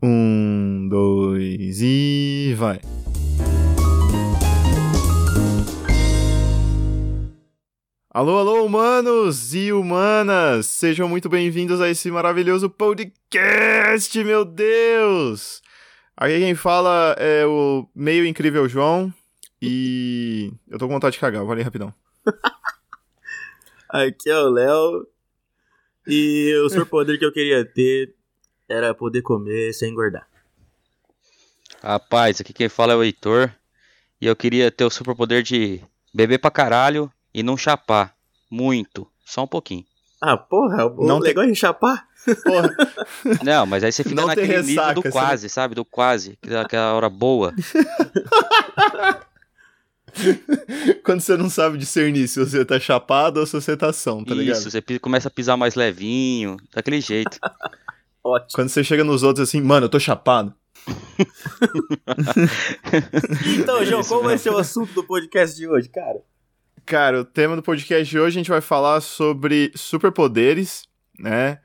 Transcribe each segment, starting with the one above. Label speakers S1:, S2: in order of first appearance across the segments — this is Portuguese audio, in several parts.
S1: Um, dois e vai. Alô, alô, humanos e humanas! Sejam muito bem-vindos a esse maravilhoso podcast, meu Deus! Aqui quem fala é o meio incrível João e eu tô com vontade de cagar, vou ali rapidão.
S2: Aqui é o Léo e o superpoder que eu queria ter era poder comer sem engordar.
S3: Rapaz, aqui quem fala é o Heitor. E eu queria ter o superpoder de beber pra caralho e não chapar. Muito. Só um pouquinho.
S2: Ah, porra, o
S1: Não
S2: legal é chapar.
S1: Porra,
S3: Não, mas aí você fica
S1: Não tem
S3: naquele nível do
S1: você
S3: quase, sabe? Do quase. dá Aquela hora boa.
S1: quando você não sabe discernir se você tá chapado ou se você tá são, tá ligado?
S3: Isso, você começa a pisar mais levinho. Daquele jeito.
S2: Ótimo.
S1: Quando você chega nos outros assim, mano, eu tô chapado.
S2: Então, João, qual vai ser o assunto do podcast de hoje, cara?
S1: Cara, o tema do podcast de hoje a gente vai falar sobre superpoderes, né?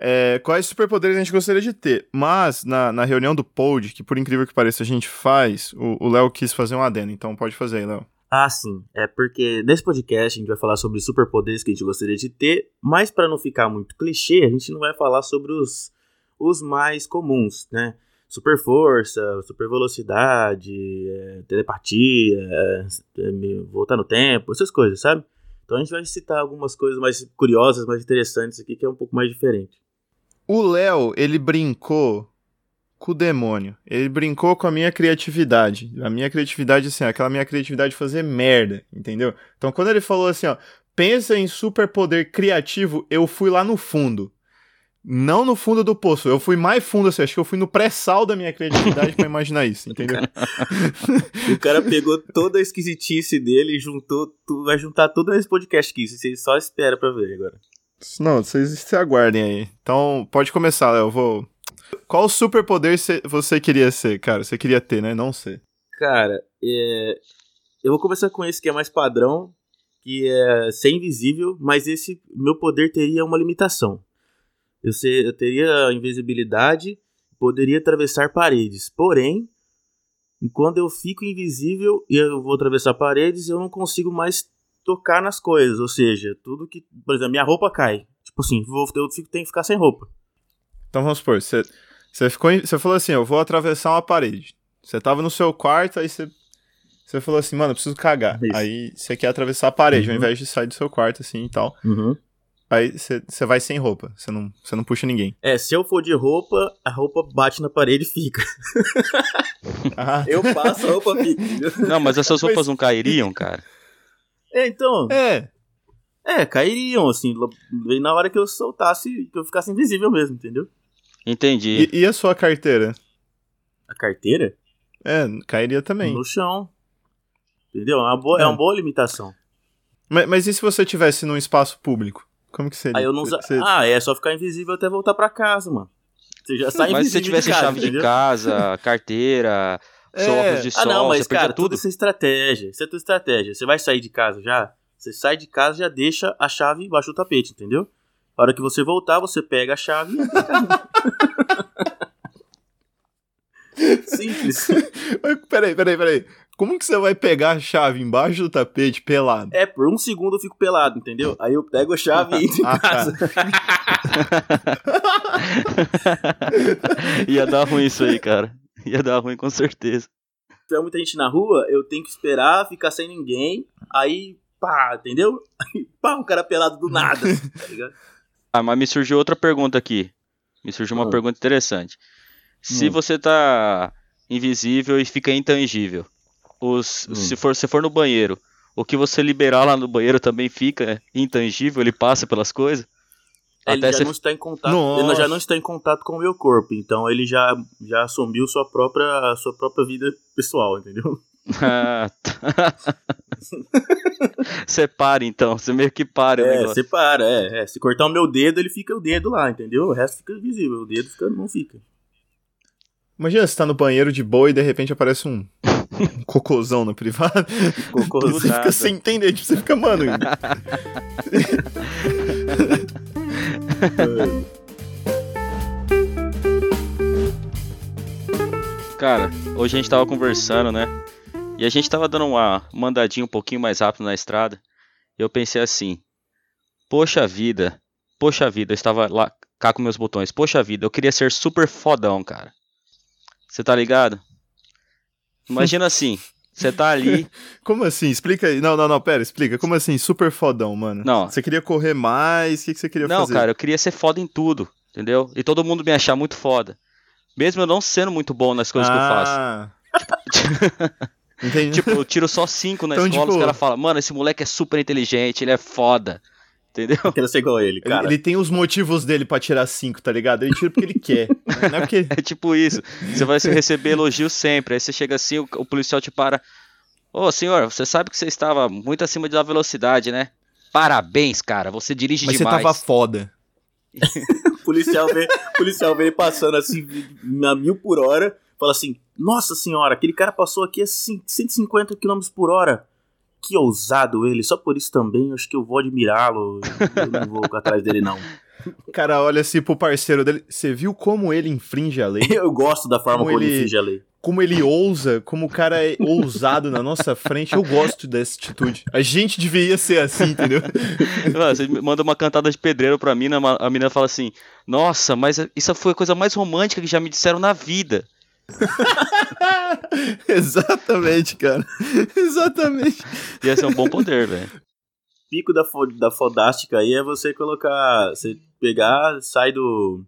S1: É, quais superpoderes a gente gostaria de ter. Mas, na, na reunião do pod, que por incrível que pareça a gente faz, o o Léo quis fazer um adendo, então pode fazer aí, Léo.
S2: Ah, sim. É porque nesse podcast a gente vai falar sobre superpoderes que a gente gostaria de ter, mas para não ficar muito clichê, a gente não vai falar sobre os, os mais comuns, né? Super força, super velocidade, é, telepatia, é, é, voltar no tempo, essas coisas, sabe? Então a gente vai citar algumas coisas mais curiosas, mais interessantes aqui, que é um pouco mais diferente.
S1: O Léo, ele brincou com o demônio. Ele brincou com a minha criatividade. A minha criatividade, assim, aquela minha criatividade de fazer merda, entendeu? Então, quando ele falou assim, ó, pensa em superpoder criativo, eu fui lá no fundo. Não no fundo do poço, eu fui mais fundo, assim, acho que eu fui no pré-sal da minha criatividade pra imaginar isso, entendeu?
S2: O cara pegou toda a esquisitice dele e juntou, tu vai juntar tudo nesse podcast aqui, você só espera pra ver agora.
S1: Não, vocês se aguardem aí. Então, pode começar, Léo, eu vou... Qual superpoder cê- você queria ser, cara? Você queria ter, né? Não ser.
S2: Cara, é, eu vou começar com esse que é mais padrão, que é ser invisível, mas esse meu poder teria uma limitação. Eu, ser, eu teria invisibilidade, poderia atravessar paredes. Porém, quando eu fico invisível e eu vou atravessar paredes, eu não consigo mais tocar nas coisas. Ou seja, tudo que. Por exemplo, minha roupa cai. Tipo assim, vou, eu tenho que ficar sem roupa.
S1: Então vamos supor, você, você, ficou, você falou assim, eu vou atravessar uma parede. Você tava no seu quarto, aí você, você falou assim, mano, eu preciso cagar.
S2: Isso.
S1: Aí você quer atravessar a parede, ao
S2: Uhum.
S1: invés de sair do seu quarto, assim, e tal. Aí você, você vai sem roupa, você não, você não puxa ninguém.
S2: É, se eu for de roupa, a roupa bate na parede e fica.
S1: Ah,
S2: Eu passo, a roupa fica.
S3: Não, mas essas roupas não cairiam, cara.
S2: É, então.
S1: é,
S2: É, cairiam, assim, bem na hora que eu soltasse, que eu ficasse invisível mesmo, entendeu?
S3: Entendi.
S1: e, e a sua carteira?
S2: A carteira
S1: É, cairia também.
S2: no chão. Entendeu? É uma boa, é.
S1: É.
S2: uma boa limitação.
S1: Mas, mas e se você tivesse num espaço público? Como que seria?
S2: Aí eu não usa...
S1: Você-
S2: Ah, é só ficar invisível até voltar pra casa, mano. Você já sai
S3: Mas se você
S2: invisível
S3: tivesse
S2: de casa,
S3: chave de
S2: entendeu?
S3: casa, carteira, seu
S1: É.
S3: óculos de sol,
S2: Ah, não, mas cara, tudo
S3: tudo.
S2: isso é estratégia. Isso é tudo estratégia. Você vai sair de casa já? Você sai de casa e já deixa a chave embaixo do tapete, entendeu? A hora que você voltar, você pega a chave e. Simples.
S1: Mas peraí, peraí, peraí. Como que você vai pegar a chave embaixo do tapete pelado?
S2: É, por um segundo eu fico pelado, entendeu? Aí eu pego a chave e entro em
S1: Ah, tá.
S2: casa.
S3: Ia dar ruim isso aí, cara. Ia dar ruim com certeza.
S2: Se tiver muita gente na rua, eu tenho que esperar, ficar sem ninguém, aí pá, entendeu? Aí pá, um cara pelado do nada, tá ligado?
S3: Ah, mas me surgiu outra pergunta aqui. Me surgiu uma
S2: Ah.
S3: pergunta interessante. Se
S2: Hum.
S3: você tá invisível e fica intangível, os,
S2: Hum.
S3: se for, se for no banheiro, o que você liberar lá no banheiro também fica intangível, ele passa pelas coisas?
S2: Ele
S3: Até
S2: já
S3: você-
S2: não está em contato,
S1: Nossa.
S2: ele já não está em contato com o meu corpo, então ele já, já assumiu sua própria, sua própria vida pessoal, entendeu?
S3: Ah, tá. Você para então, você meio que para o
S2: É,
S3: negócio.
S2: separa, é, é. Se cortar o meu dedo, ele fica o dedo lá, entendeu? O resto fica invisível, o dedo fica, não fica.
S1: Imagina você tá no banheiro de boa e de repente aparece um, um cocôzão na privada.
S2: Cocô
S3: Do
S1: você
S3: nada.
S1: fica sem entender, tipo, você fica, mano.
S3: Cara, hoje a gente tava conversando, né? E a gente tava dando uma mandadinha um pouquinho mais rápido na estrada. E eu pensei assim: Poxa vida, poxa vida, eu estava lá cá com meus botões. Poxa vida, eu queria ser super fodão, cara. Você tá ligado? Imagina assim, você tá ali.
S1: Como assim? Explica aí. Não, não, não, pera, explica. Como assim, super fodão, mano?
S3: Não.
S1: Você queria correr mais? O que, que você queria
S3: Não,
S1: fazer?
S3: cara, eu queria ser foda em tudo, entendeu? E todo mundo me achar muito foda. Mesmo eu não sendo muito bom nas coisas que eu faço.
S1: Entendi.
S3: Tipo, eu tiro só cinco na
S1: Então,
S3: escola,
S1: tipo-
S3: os caras falam, mano, esse moleque é super inteligente, ele é foda. Entendeu?
S2: Eu quero ser igual a ele,
S1: Ele,
S2: cara.
S1: ele tem os motivos dele pra tirar cinco, tá ligado? Ele tira porque ele quer. Não é porque.
S3: É tipo isso. Você vai receber elogios sempre. Aí você chega assim, o, o policial te para. Ô senhor, você sabe que você estava muito acima da velocidade, né? Parabéns, cara. Você dirige
S1: Mas você
S3: demais.
S1: tava foda.
S2: O policial vê, policial vê ele passando assim, a mil por hora, fala assim: Nossa senhora, aquele cara passou aqui a cin- 150 km por hora. Que ousado ele, só por isso também eu acho que eu vou admirá-lo. Eu não vou atrás dele, não.
S1: O cara olha assim pro parceiro dele. Você viu como ele infringe a lei?
S2: Eu gosto da forma
S1: Como
S2: como ele
S1: ele-
S2: finge a lei.
S1: Como ele ousa, como o cara é ousado na nossa frente. Eu gosto dessa atitude. A gente deveria ser assim, entendeu?
S3: Mano, Você manda uma cantada de pedreiro pra mina, a menina fala assim: Nossa, mas isso foi a coisa mais romântica que já me disseram na vida.
S1: Exatamente, cara. Exatamente.
S3: Ia ser um bom poder, velho.
S2: Pico da, fo- da fodástica aí é você colocar. Você pegar, sai do.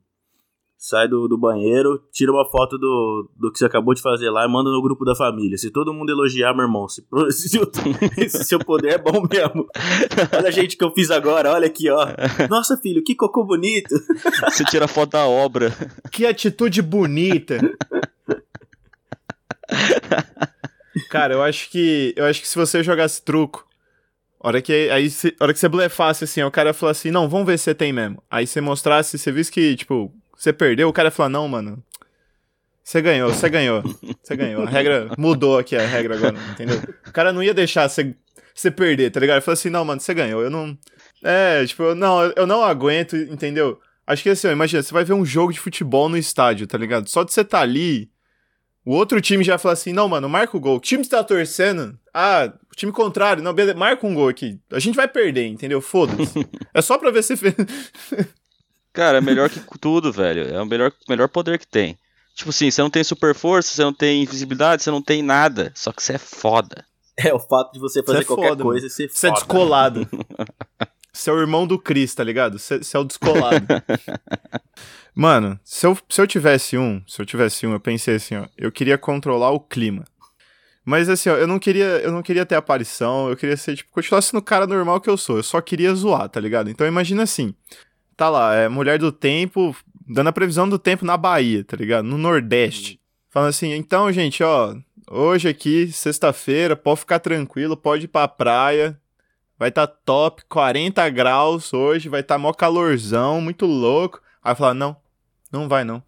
S2: Sai do, do banheiro, tira uma foto do, do que você acabou de fazer lá e manda no grupo da família. Se todo mundo elogiar, meu irmão, se, se o- esse seu poder é bom mesmo. Olha, gente, que eu fiz agora, olha aqui, ó. Nossa, filho, que cocô bonito.
S3: Você tira foto da obra.
S1: Que atitude bonita. Cara, eu acho que. Eu acho que se você jogasse truco. Hora que, aí, cê- hora que você blefasse assim, o cara falar assim, não, vamos ver se você tem mesmo. Aí você mostrasse, você visse que, tipo, você perdeu, o cara falar, não, mano. Você ganhou, você ganhou. Você ganhou. A regra mudou aqui, a regra agora, entendeu? O cara não ia deixar você, você perder, tá ligado? Ele falou assim, não, mano, você ganhou. Eu não. É, tipo, não, eu não aguento, entendeu? Acho que assim, ó, imagina, você vai ver um jogo de futebol no estádio, tá ligado? Só de você tá ali, o outro time já fala assim, não, mano, marca o gol. O time que tá torcendo, ah, o time contrário, não, beleza, marca um gol aqui. A gente vai perder, entendeu? Foda-se. é só pra ver se fez.
S3: Cara, é melhor que tudo, velho. É o melhor, melhor poder que tem. Tipo assim, você não tem super força, você não tem invisibilidade, você não tem nada. Só que você é foda.
S2: É o fato de você fazer
S1: é
S2: qualquer
S1: foda,
S2: coisa e ser
S1: Você é
S2: foda.
S1: descolado. Você é o irmão do Chris, tá ligado? Você é o descolado. Mano, se eu, se eu tivesse um, se eu tivesse um, eu pensei assim, ó, eu queria controlar o clima. Mas assim, ó, eu não queria, eu não queria ter aparição, eu queria ser, tipo, continuar sendo o cara normal que eu sou. Eu só queria zoar, tá ligado? Então imagina assim, tá lá, é mulher do tempo, dando a previsão do tempo na Bahia, tá ligado? No Nordeste. Falando assim, então, gente, ó, hoje aqui, sexta-feira, pode ficar tranquilo, pode ir pra praia. Vai tá top, 40 graus hoje, vai tá mó calorzão, muito louco. Aí falar, não, não vai não.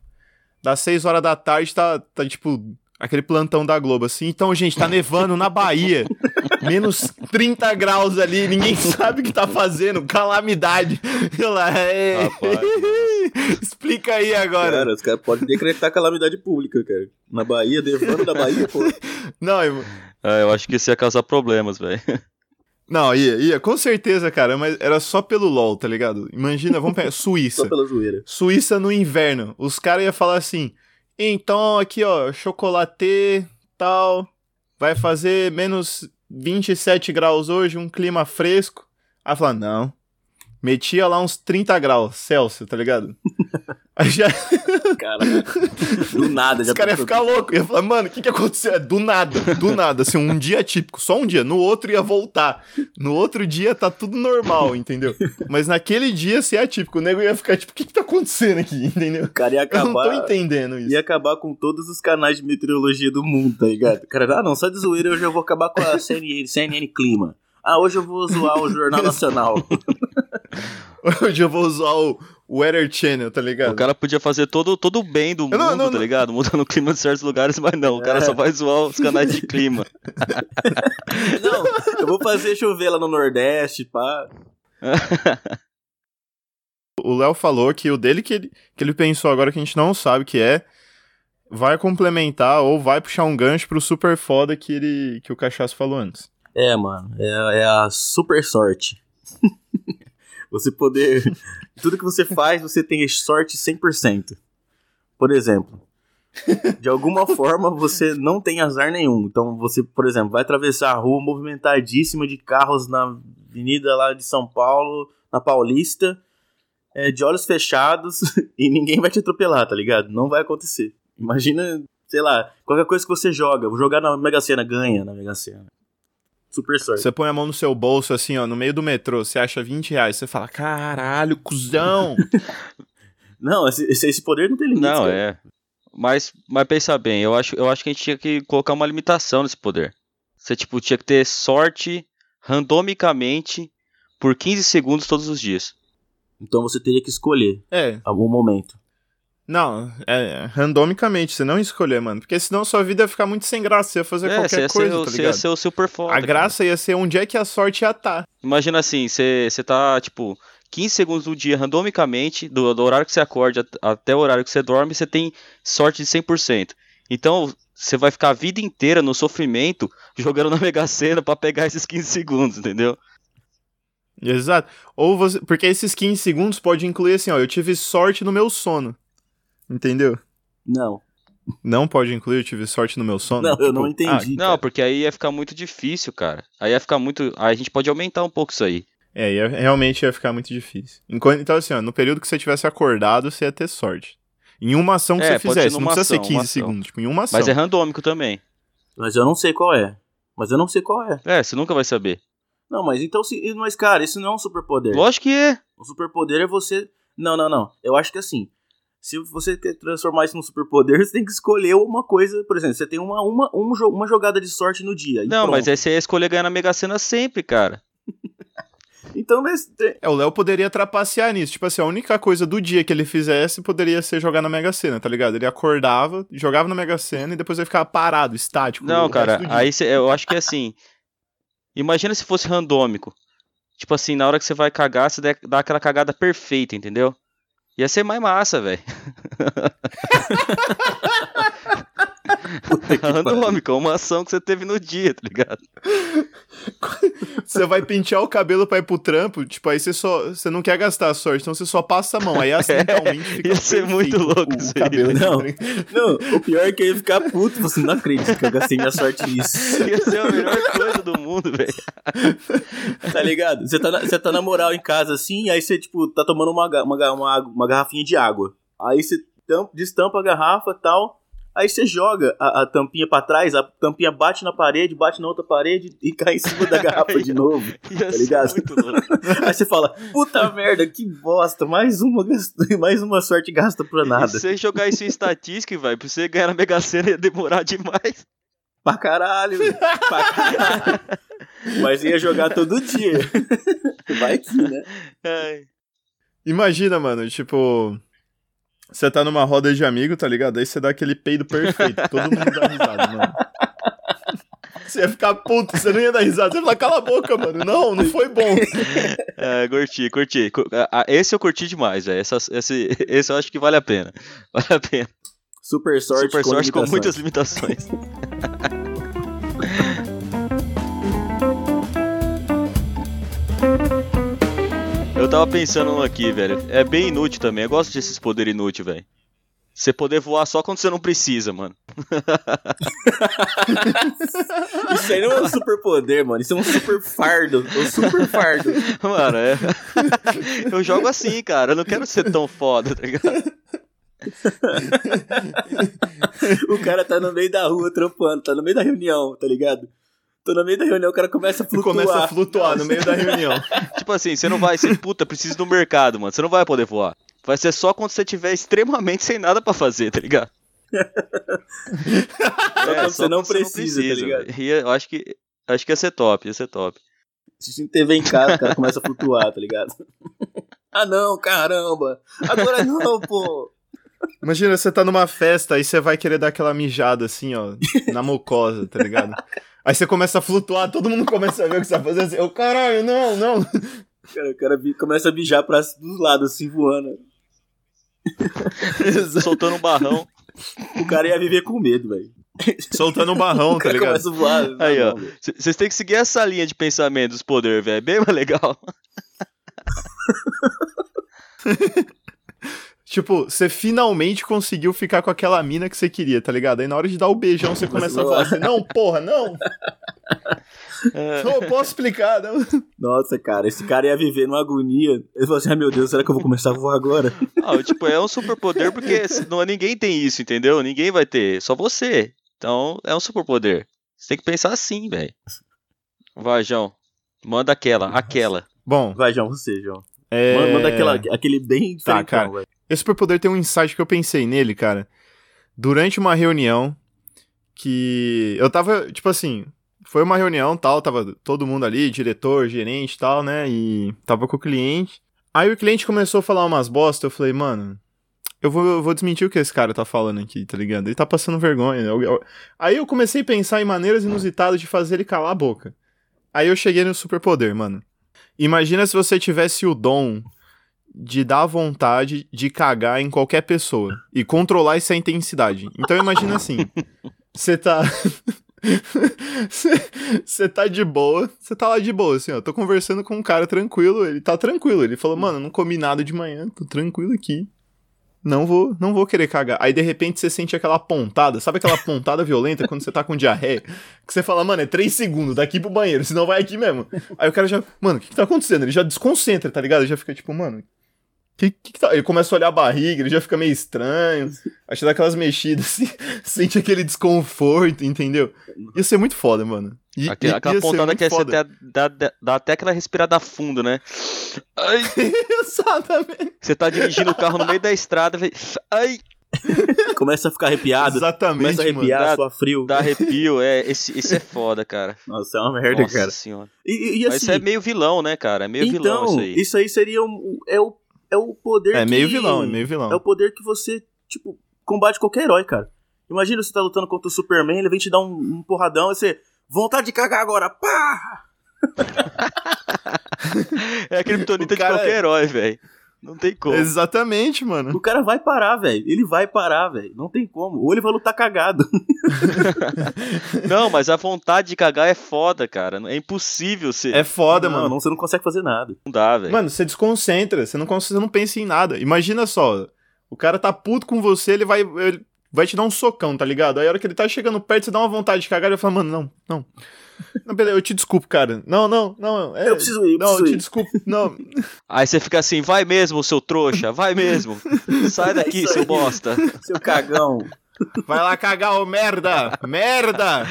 S1: Das 6 horas da tarde tá, tá tipo aquele plantão da Globo assim. Então, gente, tá nevando na Bahia. Menos 30 graus ali, ninguém sabe o que tá fazendo, calamidade. Eu lá, "É,
S3: Rapaz.
S1: explica aí agora.
S2: Cara, os caras podem decretar calamidade pública, cara. Na Bahia, devando da Bahia, pô.
S1: Não, eu-
S3: Ah, eu acho que isso ia causar problemas, velho.
S1: Não, ia, ia, com certeza, cara, mas era só pelo LOL, tá ligado? Imagina, vamos pegar Suíça.
S2: Só pela zoeira.
S1: Suíça no inverno. Os caras iam falar assim: então aqui ó, chocolate, tal, vai fazer menos 27 graus hoje, um clima fresco. Aí falar, não. Metia lá uns 30 graus Celsius, tá ligado? Aí já,
S2: Cara, do nada.
S1: os
S2: Já
S1: caras iam ficar loucos. Ia falar, mano, o que que aconteceu? É Do nada, do nada. Assim, um dia típico, só um dia. No outro ia voltar. No outro dia tá tudo normal, entendeu? Mas naquele dia, se é atípico, o nego ia ficar tipo, o que que tá acontecendo aqui, entendeu?
S2: O cara ia
S1: Eu não tô
S2: acabar.
S1: entendendo isso.
S2: Ia acabar com todos os canais de meteorologia do mundo, tá ligado? O Cara, ah, não, só de zoeira hoje eu vou acabar com a CNN, CNN Clima. Ah, hoje eu vou zoar o Jornal Nacional.
S1: Hoje eu vou usar o Weather Channel, tá ligado?
S3: O cara podia fazer todo, todo o bem do mundo,
S1: não- não-
S3: tá
S1: não-
S3: ligado? Mudando o clima de certos lugares, mas não. O cara
S2: É.
S3: só vai zoar os canais de clima.
S2: Não, eu vou fazer chover lá no Nordeste, pá.
S1: O Léo falou que o dele que ele, que ele pensou agora que a gente não sabe o que é. vai complementar ou vai puxar um gancho pro super foda que, ele, que o Cachaço falou antes.
S2: É, mano, é, é a super sorte. você poder. Tudo que você faz, você tem sorte 100%. Por exemplo, de alguma forma você não tem azar nenhum. Então você, por exemplo, vai atravessar a rua movimentadíssima de carros na avenida lá de São Paulo, na Paulista, é, de olhos fechados e ninguém vai te atropelar, tá ligado? Não vai acontecer. Imagina, sei lá, qualquer coisa que você joga, vou jogar na Mega Sena, ganha na Mega Sena. Super sorte.
S1: Você põe a mão no seu bolso, assim, ó, no meio do metrô, você acha 20 reais, você fala, caralho, cuzão!
S2: não, esse, esse poder não tem limite.
S3: Não, cara. é. Mas, mas pensa bem, eu acho, eu acho que a gente tinha que colocar uma limitação nesse poder. Você, tipo, tinha que ter sorte randomicamente por 15 segundos todos os dias.
S2: Então você teria que escolher.
S1: É.
S2: Algum momento.
S1: Não, é randomicamente, você não escolher, mano. Porque senão sua vida ia ficar muito sem graça, você ia fazer é, qualquer coisa,
S3: ser,
S1: tá
S3: ligado? Ia ser o super foda.
S1: A graça cara. ia ser onde é que a sorte ia estar. Tá.
S3: Imagina assim, você, você tá, tipo, 15 segundos do dia randomicamente, do, do horário que você acorda até o horário que você dorme, você tem sorte de 100%. Então, você vai ficar a vida inteira no sofrimento jogando na Mega Sena pra pegar esses 15 segundos, entendeu?
S1: Exato. Ou você. Porque esses 15 segundos pode incluir assim, ó, eu tive sorte no meu sono. Entendeu?
S2: Não.
S1: Não pode incluir, eu tive sorte no meu sono?
S2: Não, tipo, eu não entendi.
S3: Ah, não, porque aí ia ficar muito difícil, cara. Aí ia ficar muito. Aí a gente pode aumentar um pouco isso aí.
S1: É, ia, realmente ia ficar muito difícil. Enquanto, então, assim, ó, no período que você tivesse acordado, você ia ter sorte. Em uma ação que é, você fizesse, não precisa ação, ser 15 segundos, tipo, em uma ação.
S3: Mas é randômico também.
S2: Mas eu não sei qual é. Mas eu não sei qual é.
S3: É, você nunca vai saber.
S2: Não, mas então, se, mas cara, isso não é um superpoder.
S3: Lógico que é.
S2: O superpoder é você. Não, não, não. Eu acho que assim. Se você quer transformar isso num superpoder, você tem que escolher uma coisa. Por exemplo, você tem uma, uma, uma jogada de sorte no dia.
S3: Não, mas essa é escolher ganhar na Mega Sena sempre, cara.
S2: então, mas.
S1: É, o Léo poderia trapacear nisso. Tipo assim, a única coisa do dia que ele fizesse poderia ser jogar na Mega Sena, tá ligado? Ele acordava, jogava na Mega Sena e depois ele ficava parado, estático.
S3: Não, cara, aí cê, eu acho que é assim. Imagina se fosse randômico. Tipo assim, na hora que você vai cagar, você dá aquela cagada perfeita, entendeu? Ia ser mais massa, velho. Randômica, uma ação que você teve no dia, tá ligado?
S1: Você vai pentear o cabelo pra ir pro trampo, tipo, aí você só. Você não quer gastar a sorte, então você só passa a mão. Aí acidentalmente
S3: é, fica. Ia ser muito louco
S1: o, o cabelo.
S2: Não, não, o pior é que ia ficar puto. Você não acredita que eu gastei minha sorte nisso.
S3: Ia ser a melhor coisa do mundo, velho.
S2: Tá ligado? Você tá, na, você tá na moral em casa assim, aí você, tipo, tá tomando uma, uma, uma, uma garrafinha de água. Aí você tampa, destampa a garrafa e tal. Aí você joga a, a tampinha para trás, a tampinha bate na parede, bate na outra parede e cai em cima da garrafa de novo. tá ligado? Aí você fala, puta merda, que bosta, mais uma, mais uma sorte gasta pra nada. se
S3: você jogar isso em estatística, vai, pra você ganhar na Mega Sena ia demorar demais.
S2: Pra caralho, pra caralho. Mas ia jogar todo dia. Vai que, né? Ai.
S1: Imagina, mano, tipo, você tá numa roda de amigo, tá ligado? Aí você dá aquele peido perfeito. Todo mundo dá risada, mano. Você ia ficar puto, você não ia dar risada. Você ia falar, cala a boca, mano. Não, não foi bom.
S3: É, curti, curti. Esse eu curti demais, velho. Esse, esse, esse eu acho que vale a pena. Vale a pena.
S2: Super sorte,
S3: Super sorte com, com muitas limitações. Tava pensando aqui, velho. É bem inútil também. Eu gosto desses poderes inúteis, velho. Você poder voar só quando você não precisa, mano.
S2: Isso aí não é um super poder, mano. Isso é um super fardo. Um super fardo.
S3: Mano, é... eu jogo assim, cara. Eu não quero ser tão foda, tá ligado?
S2: o cara tá no meio da rua trampando, tá no meio da reunião, tá ligado? Tô no meio da reunião, o cara começa a flutuar.
S1: Começa a flutuar no meio da reunião.
S3: tipo assim, você não vai ser, puta, preciso do mercado, mano. Você não vai poder voar. Vai ser só quando você tiver extremamente sem nada para fazer, tá ligado?
S2: é, só você não precisa, não precisa, tá ligado?
S3: E eu acho que, acho que ia ser top, ia ser top.
S2: Assistindo TV em casa, o cara começa a flutuar, tá ligado? ah não, caramba! Agora não, pô!
S1: Imagina, você tá numa festa e você vai querer dar aquela mijada assim, ó, na mucosa, tá ligado? Aí você começa a flutuar, todo mundo começa a ver o que você tá fazendo assim. Eu, caralho, não, não.
S2: Cara, o cara começa a bijar pra dos lados, assim, voando.
S3: Soltando um barrão.
S2: O cara ia viver com medo, velho.
S1: Soltando um barrão,
S2: O
S1: tá ligado?
S2: começa a voar.
S3: Aí,
S2: Não,
S3: ó. Vocês têm que seguir essa linha de pensamento dos poderes, velho. É bem mais legal.
S1: Tipo, você finalmente conseguiu ficar com aquela mina que você queria, tá ligado? Aí na hora de dar o beijão, você começa a falar assim, não, porra, não.
S3: É.
S1: Não, posso explicar, não.
S2: Nossa, cara, esse cara ia viver numa agonia. Ele falou assim: ai meu Deus, será que eu vou começar a voar agora?
S3: Ah, tipo, é um superpoder porque não, ninguém tem isso, entendeu? Ninguém vai ter, só você. Então, é um superpoder. Você tem que pensar assim, velho. Vai, João. Manda aquela, aquela.
S1: Bom,
S2: Vai, João, você, João.
S1: é...
S2: Manda, aquela, aquele bem
S1: Tá, cara.
S2: velho.
S1: Esse superpoder tem um insight que eu pensei nele, cara. Durante uma reunião que eu tava, tipo assim, foi uma reunião, tal, tava todo mundo ali, diretor, gerente, tal, né? E tava com o cliente. Aí o cliente começou a falar umas bosta, eu falei, mano, eu vou, eu vou desmentir o que esse cara tá falando aqui, tá ligado? Ele tá passando vergonha. Eu- eu- Aí eu comecei a pensar em maneiras inusitadas de fazer ele calar a boca. Aí eu cheguei no superpoder, mano. Imagina se você tivesse o dom de dar vontade de cagar em qualquer pessoa e controlar essa intensidade. Então imagina assim, você tá você tá de boa, você tá lá de boa, assim, ó, tô conversando com um cara tranquilo, ele tá tranquilo, ele falou, mano, não comi nada de manhã, tô tranquilo aqui. Não vou, não vou querer cagar. Aí de repente você sente aquela pontada, sabe aquela pontada violenta quando você tá com diarreia? Que você fala, mano, é 3 segundos, daqui pro banheiro, senão vai aqui mesmo. Aí o cara já, mano, o que, que tá acontecendo? Ele já desconcentra, tá ligado? Ele já fica tipo, mano, que, que que tá? Ele começa a olhar a barriga, ele já fica meio estranho. Acha daquelas mexidas assim, sente aquele desconforto, entendeu? Ia ser muito foda, mano. I-
S3: Aque-
S1: i-
S3: aquela
S1: ser
S3: pontada que é você dá, dá- dá até aquela respirada fundo, né? Ai,
S1: Exatamente.
S3: você tá dirigindo o carro no meio da estrada, vem- ai,
S2: Começa a ficar arrepiado.
S1: Exatamente,
S2: Começa a
S1: mano.
S2: arrepiar,
S3: Dá-
S2: suar frio.
S3: dá arrepio. É, esse, esse é foda, cara.
S2: Nossa, é uma merda,
S3: Nossa
S2: cara.
S3: senhora.
S2: E, e- e
S3: Mas
S2: assim,
S3: isso é meio vilão, né, cara? É meio vilão
S2: então,
S3: isso aí.
S2: seria um, é, o, é o poder
S1: É
S2: que-
S1: meio vilão, é meio vilão.
S2: É o poder que você, tipo, combate qualquer herói, cara. Imagina você tá lutando contra o Superman, ele vem te dar um, um porradão, e você... Vontade de cagar agora, pá!
S3: É a criptonita de qualquer herói, velho. Não tem como.
S1: Exatamente, mano.
S2: O cara vai parar, velho. Ele vai parar, velho. Não tem como. Ou ele vai lutar cagado.
S3: Não, mas a vontade de cagar é foda, cara. É impossível ser.
S1: É foda,
S2: não,
S1: mano.
S2: não, você não consegue fazer nada.
S3: Não dá, velho.
S1: Mano, você desconcentra, você não, você não pensa em nada. Imagina só, o cara tá puto com você, ele vai, ele vai te dar um socão, tá ligado? Aí a hora que ele tá chegando perto, você dá uma vontade de cagar, ele fala, mano, não, não. Não, beleza, eu te desculpo, cara. Não, não, não. É,
S2: Eu preciso ir, eu
S1: Não,
S2: preciso
S1: eu te
S2: ir.
S1: desculpo. Não.
S3: Aí você fica assim, vai mesmo, seu trouxa, vai mesmo. Sai daqui,
S2: É
S3: seu bosta.
S2: Seu cagão.
S1: Vai lá cagar, ô merda! Merda!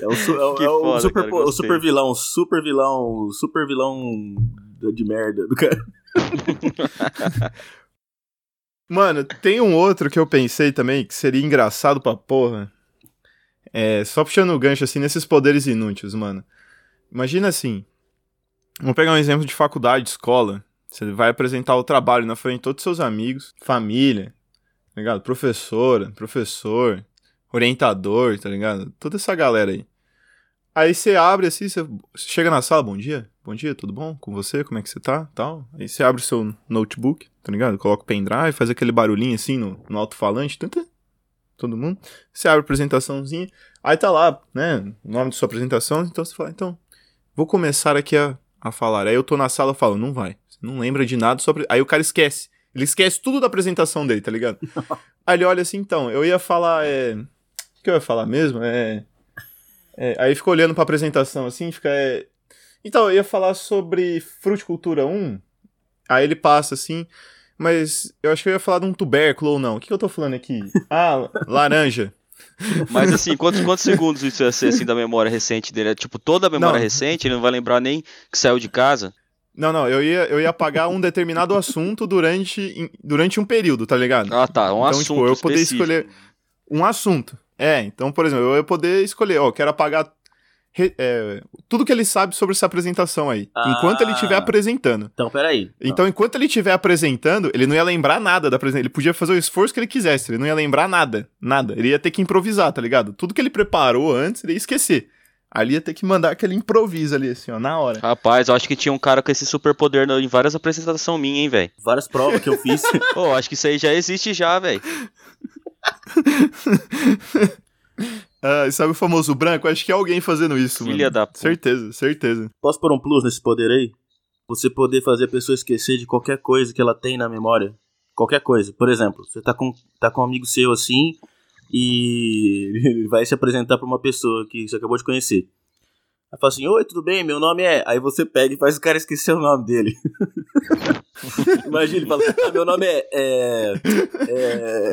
S2: É o, su- é o-
S3: Que
S2: é o
S3: foda,
S2: super,
S3: cara,
S2: o super vilão, super vilão, super vilão de merda do cara.
S1: Mano, tem um outro que eu pensei também que seria engraçado pra porra. É, só puxando o gancho assim nesses poderes inúteis, mano. Imagina assim. Vamos pegar um exemplo de faculdade, escola. Você vai apresentar o trabalho na frente de todos os seus amigos, família, tá ligado? Professora, professor, orientador, tá ligado? Toda essa galera aí. Aí você abre assim, você chega na sala, bom dia, bom dia, tudo bom com você? Como é que você tá? Tal. Aí você abre o seu notebook, tá ligado? Coloca o pendrive, faz aquele barulhinho assim no, no alto-falante, tum, todo mundo. Você abre a apresentaçãozinha, aí tá lá, né, o nome de sua apresentação, então você fala, então, vou começar aqui a, a falar. Aí eu tô na sala e falo, não vai, você não lembra de nada sobre... Aí o cara esquece, ele esquece tudo da apresentação dele, tá ligado? aí ele olha assim, então, eu ia falar, é... O que eu ia falar mesmo? É... é, aí fica olhando pra apresentação assim, fica... É... Então, eu ia falar sobre fruticultura 1, aí ele passa assim... Mas eu acho que eu ia falar de um tubérculo ou não. O que, que eu tô falando aqui? Ah, laranja.
S3: Mas assim, quantos, quantos segundos isso ia ser assim da memória recente dele? É tipo toda a memória
S1: Não.
S3: recente, ele não vai lembrar nem que saiu de casa.
S1: Não, não, eu ia, eu ia apagar um determinado assunto durante, durante um período, tá ligado?
S3: Ah, tá. Um
S1: Então,
S3: assunto
S1: tipo, eu poder
S3: específico.
S1: escolher- Um assunto. É, então, por exemplo, eu ia poder escolher, ó, quero apagar re- é, tudo que ele sabe sobre essa apresentação aí.
S2: Ah.
S1: Enquanto ele estiver apresentando.
S2: Então, peraí.
S1: Então, enquanto ele estiver apresentando, ele não ia lembrar nada da apresentação. Ele podia fazer o esforço que ele quisesse, ele não ia lembrar nada. Nada. Ele ia ter que improvisar, tá ligado? Tudo que ele preparou antes, ele ia esquecer. Ali ia ter que mandar aquele improviso ali, assim, ó, na hora.
S3: Rapaz, eu acho que tinha um cara com esse superpoder em várias apresentações minhas, hein, velho.
S2: Várias provas que eu fiz.
S3: Pô, acho que isso aí já existe já, velho.
S1: Ah, e sabe o famoso branco? Acho que é alguém fazendo isso,
S3: Filha
S1: mano.
S3: da puta.
S1: Certeza, certeza.
S2: Posso pôr um plus nesse poder aí? Você poder fazer a pessoa esquecer de qualquer coisa que ela tem na memória. Qualquer coisa. Por exemplo, você tá com, tá com um amigo seu assim e ele vai se apresentar pra uma pessoa que você acabou de conhecer. Aí fala assim, oi, tudo bem? Meu nome é... Aí você pega e faz o cara esquecer o nome dele. Imagina, ele fala, ah, meu nome é... é, é...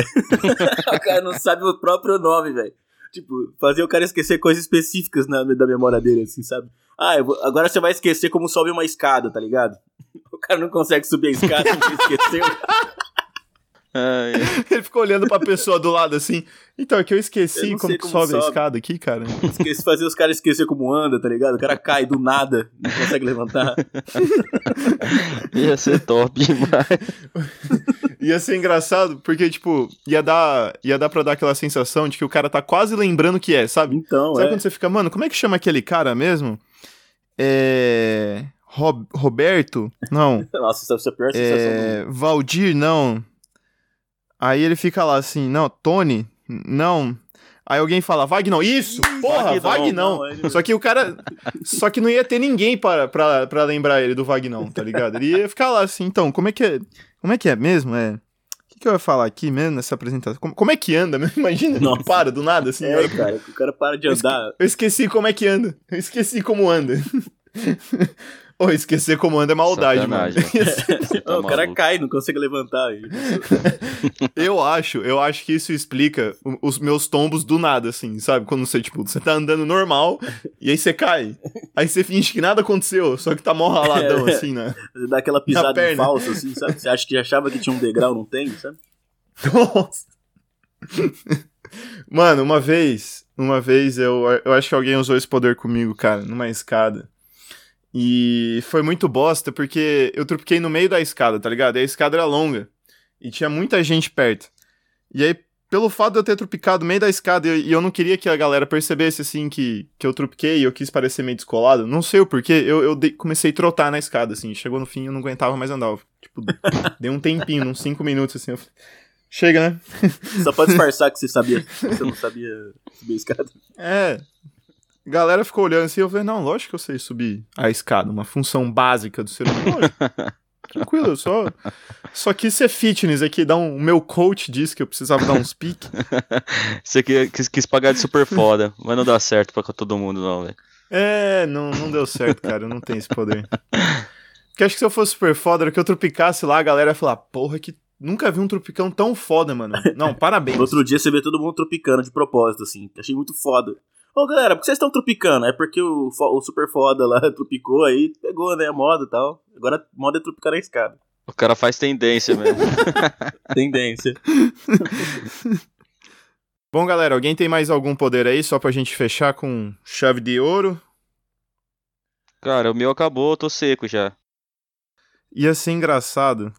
S2: o cara não sabe o próprio nome, velho. Tipo, fazer o cara esquecer coisas específicas na, da memória dele, assim, sabe? Ah, eu vou- agora você vai esquecer como sobe uma escada, tá ligado? O cara não consegue subir a escada porque esqueceu.
S3: Ai,
S1: Ele ficou olhando pra pessoa do lado assim. Então, é que eu
S2: Eu
S1: esqueci
S2: não
S1: como
S2: como
S1: sobe, a
S2: sobe.
S1: escada aqui, cara.
S2: Esquece, fazer os caras esquecer como anda, tá ligado? O cara cai do nada, não consegue levantar.
S3: ia ser top demais.
S1: Ia ser engraçado, porque, tipo, ia dar, ia dar pra dar aquela sensação de que o cara tá quase lembrando que é, sabe?
S2: Então,
S1: Sabe
S2: é.
S1: quando você fica, mano, como é que chama aquele cara mesmo? É. Rob- Roberto? Não.
S2: Nossa, essa é a pior sensação. do mundo.
S1: É. Valdir? Não. Aí ele fica lá assim, não, Tony? Não. Aí alguém fala, Vagnão, isso! Porra,
S3: Vagnão.
S1: Vagnão! Só que o cara. Só que não ia ter ninguém pra, pra, pra lembrar ele do Vagnão, tá ligado? Ele ia ficar lá assim, então, como é que é. Como é que é mesmo? É. O que, que eu ia falar aqui mesmo nessa apresentação? Como, como é que anda mesmo? Imagina,
S2: Nossa.
S1: para do nada, assim.
S2: É, cara, o cara para de andar.
S1: Eu esqueci como é que anda. Eu esqueci como anda. Ô, esquecer como anda é maldade, mano.
S3: Sacanagem, Você tá
S2: o cara
S3: maluco.
S2: cai, não consegue levantar.
S1: Eu acho, eu acho que isso explica os meus tombos do nada, assim, sabe? Quando você, tipo, você tá andando normal e aí você cai. Aí você finge que nada aconteceu, só que tá mó raladão,
S2: É.
S1: assim, né?
S2: Dá aquela pisada falso, assim, sabe? Você acha que achava que tinha um degrau, não tem, sabe?
S1: Nossa. Mano, uma vez, uma vez eu, eu acho que alguém usou esse poder comigo, cara, numa escada. E foi muito bosta porque eu trupiquei no meio da escada, tá ligado? E a escada era longa e tinha muita gente perto. E aí, pelo fato de eu ter trupicado no meio da escada e eu não queria que a galera percebesse assim que, que eu trupiquei e eu quis parecer meio descolado, não sei o porquê, eu, eu dei- comecei a trotar na escada, assim. Chegou no fim eu não aguentava mais andar. Eu, tipo, dei um tempinho, uns cinco minutos assim. Eu Chega, né?
S2: Só pode disfarçar que você sabia. Você não sabia subir a escada.
S1: É. A galera ficou olhando assim, eu falei, não, lógico que eu sei subir a escada, uma função básica do ser humano. Tranquilo, eu só, só quis ser fitness aqui, dar um, o meu coach disse que eu precisava dar uns piques.
S3: Você que- quis, quis pagar de super foda, mas não dá certo pra todo mundo, não, velho.
S1: É, não, não deu certo, cara, eu não tenho esse poder. Porque acho que se eu fosse super foda, era que eu tropicasse lá, a galera ia falar, porra, que nunca vi um tropicão tão foda, mano. Não, parabéns.
S2: No outro dia você vê todo mundo tropicando de propósito, assim. Achei muito foda. Ô, galera, por que vocês estão tropicando? É porque o, o super foda lá tropicou aí, pegou, né, a moda e tal. Agora a moda é tropicar na escada.
S3: O cara faz tendência mesmo.
S2: Tendência.
S1: Bom, galera, alguém tem mais algum poder aí, só pra gente fechar com chave de ouro?
S3: Cara, o meu acabou, eu tô seco já.
S1: Ia ser engraçado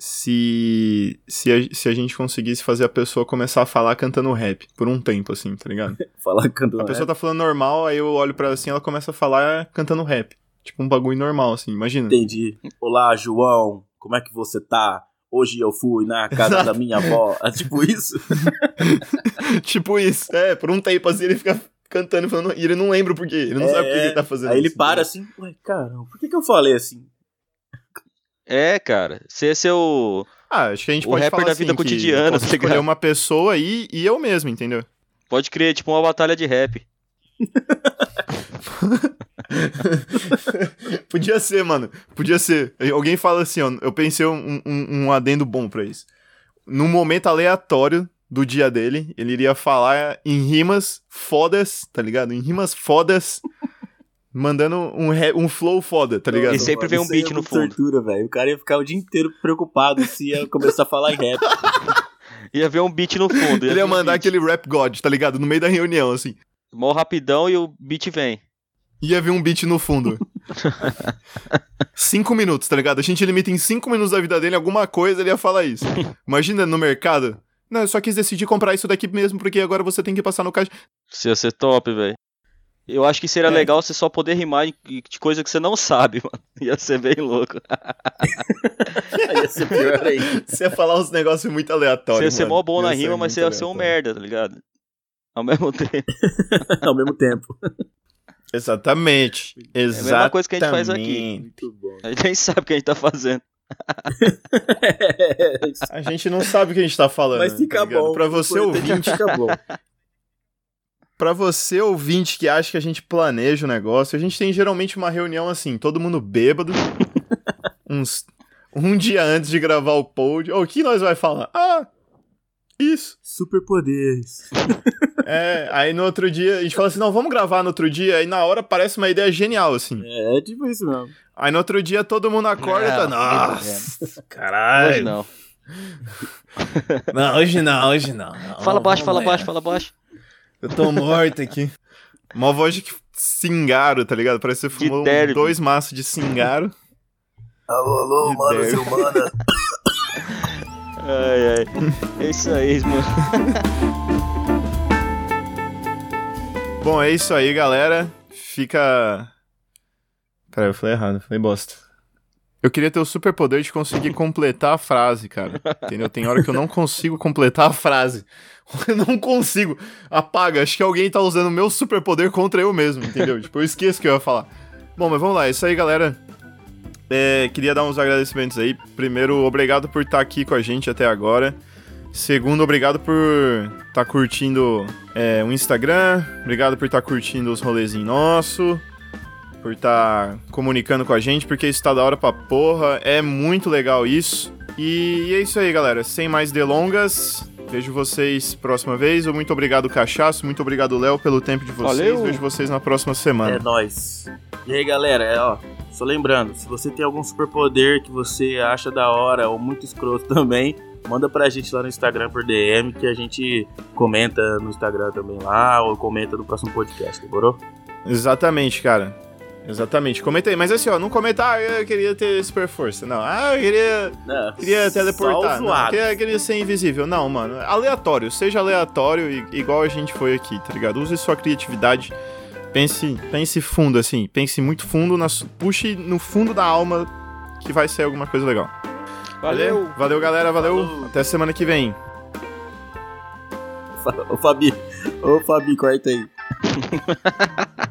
S1: se, se, a, se a gente conseguisse fazer a pessoa começar a falar cantando rap por um tempo, assim, tá ligado?
S2: Falar cantando
S1: A pessoa
S2: rap.
S1: tá falando normal, aí eu olho pra ela assim ela começa a falar cantando rap. Tipo um bagulho normal, assim, imagina.
S2: Entendi. Olá, João. Como é que você tá? Hoje eu fui na casa da minha avó. É tipo isso?
S1: tipo isso. É, por um tempo assim ele fica cantando e falando. E ele não lembra o porquê. Ele não
S2: É,
S1: sabe por que ele tá fazendo
S2: Aí ele
S1: isso,
S2: para
S1: entendeu?
S2: assim, ué, caramba, por que, que eu falei assim?
S3: É, cara, se esse é o.
S1: Ah, acho que a gente
S3: O
S1: pode
S3: rapper da
S1: assim,
S3: vida cotidiana,
S1: posso
S3: tá ligado?
S1: uma pessoa e, e eu mesmo, entendeu?
S3: Pode crer, tipo uma batalha de rap.
S1: Podia ser, mano. Podia ser. Alguém fala assim, ó. Eu pensei um, um, um adendo bom pra isso. Num momento aleatório do dia dele, ele iria falar em rimas fodas, tá ligado? Em rimas fodas, mandando um, re- um flow foda, tá ligado?
S3: E sempre vem um
S2: Isso aí
S3: beat
S2: é
S3: no fundo.
S2: Tortura, velho. O cara ia ficar o dia inteiro preocupado se ia começar a falar em rap.
S3: Ia ver um beat no fundo.
S1: Ele
S3: ver
S1: ia
S3: um
S1: mandar
S3: beat.
S1: aquele rap god, tá ligado? No meio da reunião, assim.
S3: Mó rapidão e o beat vem.
S1: Ia vir um beat no fundo. cinco minutos, tá ligado? A gente limita em cinco minutos da vida dele alguma coisa, ele ia falar isso. Imagina no mercado. Não, eu só quis decidir comprar isso daqui mesmo, porque agora você tem que passar no caixa.
S3: Isso ia ser top, velho. Eu acho que seria
S1: É.
S3: legal você só poder rimar de coisa que você não sabe, mano. Ia ser bem louco.
S2: Aí ia ser pior ainda.
S1: Você ia falar uns negócios muito aleatórios.
S3: Você ia ser mó bom na rima, mas você ia ser um merda, tá ligado? Ao mesmo tempo.
S2: Ao mesmo tempo.
S1: Exatamente.
S3: É a
S1: Exatamente.
S3: mesma coisa que a gente faz aqui.
S2: Muito bom.
S3: A gente nem sabe o que a gente tá fazendo.
S1: A gente não sabe o que a gente tá falando.
S2: Mas fica
S1: tá
S2: bom.
S1: Pra você
S2: é
S1: ouvinte,
S2: Fica bom.
S1: Pra você ouvinte que acha que a gente planeja o negócio, a gente tem geralmente uma reunião assim, todo mundo bêbado, uns um dia antes de gravar o pod. O que nós vai falar? Ah, isso.
S2: Superpoderes.
S1: É, aí no outro dia a gente fala assim, não, vamos gravar no outro dia, aí na hora parece uma ideia genial assim.
S2: É, é tipo isso mesmo.
S1: Aí no outro dia todo mundo acorda e tá, nossa,
S3: Hoje
S1: caralho.
S3: não.
S1: Não, hoje não, hoje não. não
S3: Fala baixo, fala baixo, fala baixo.
S1: Eu tô morto aqui. Uma voz de cingaro, tá ligado? Parece que você fumou dois maços de cingaro.
S2: Alô, alô,
S1: De mano, derby. seu
S2: humana.
S3: Ai, ai. É isso aí, mano.
S1: Bom, é isso aí, galera. Fica. Pera, eu falei errado, falei bosta. Eu queria ter o superpoder de conseguir completar a frase, cara. Entendeu? Tem hora que eu não consigo completar a frase. Eu não consigo. Apaga. Acho que alguém tá usando o meu superpoder contra eu mesmo, entendeu? tipo, eu esqueço que eu ia falar. Bom, mas vamos lá. É isso aí, galera. É, queria dar uns agradecimentos aí. Primeiro, obrigado por estar aqui com a gente até agora. Segundo, obrigado por estar curtindo é, o Instagram. Obrigado por estar curtindo os rolezinhos nosso. Por estar comunicando com a gente, porque isso tá da hora pra porra. É muito legal isso. E, e é isso aí, galera. Sem mais delongas, vejo vocês próxima vez. Muito obrigado, Cachaço. Muito obrigado, Léo, pelo tempo de vocês.
S3: Valeu.
S1: Vejo vocês na próxima semana.
S2: É nóis. E aí, galera, é, ó, só lembrando, se você tem algum superpoder que você acha da hora ou muito escroto também, manda pra gente lá no Instagram por DM que a gente comenta no Instagram também lá ou comenta no próximo podcast, demorou?
S1: Exatamente, cara. Exatamente. Comenta aí. Mas assim, ó, não comenta, ah, eu queria ter super força. Não, ah, eu queria,
S2: Não,
S1: queria teleportar. Não,
S2: zoado.
S1: queria, queria ser invisível. Não, mano. Aleatório. Seja aleatório, igual a gente foi aqui, tá ligado? Use sua criatividade. Pense, pense fundo, assim. Pense muito fundo. Na, puxe no fundo da alma que vai ser alguma coisa legal.
S3: Valeu.
S1: Valeu, galera. Valeu.
S2: Falou.
S1: Até semana que vem.
S2: Ô Fabi, ô Fabi, corta aí.